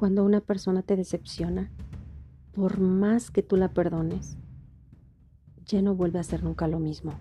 Cuando una persona te decepciona, por más que tú la perdones, ya no vuelve a ser nunca lo mismo.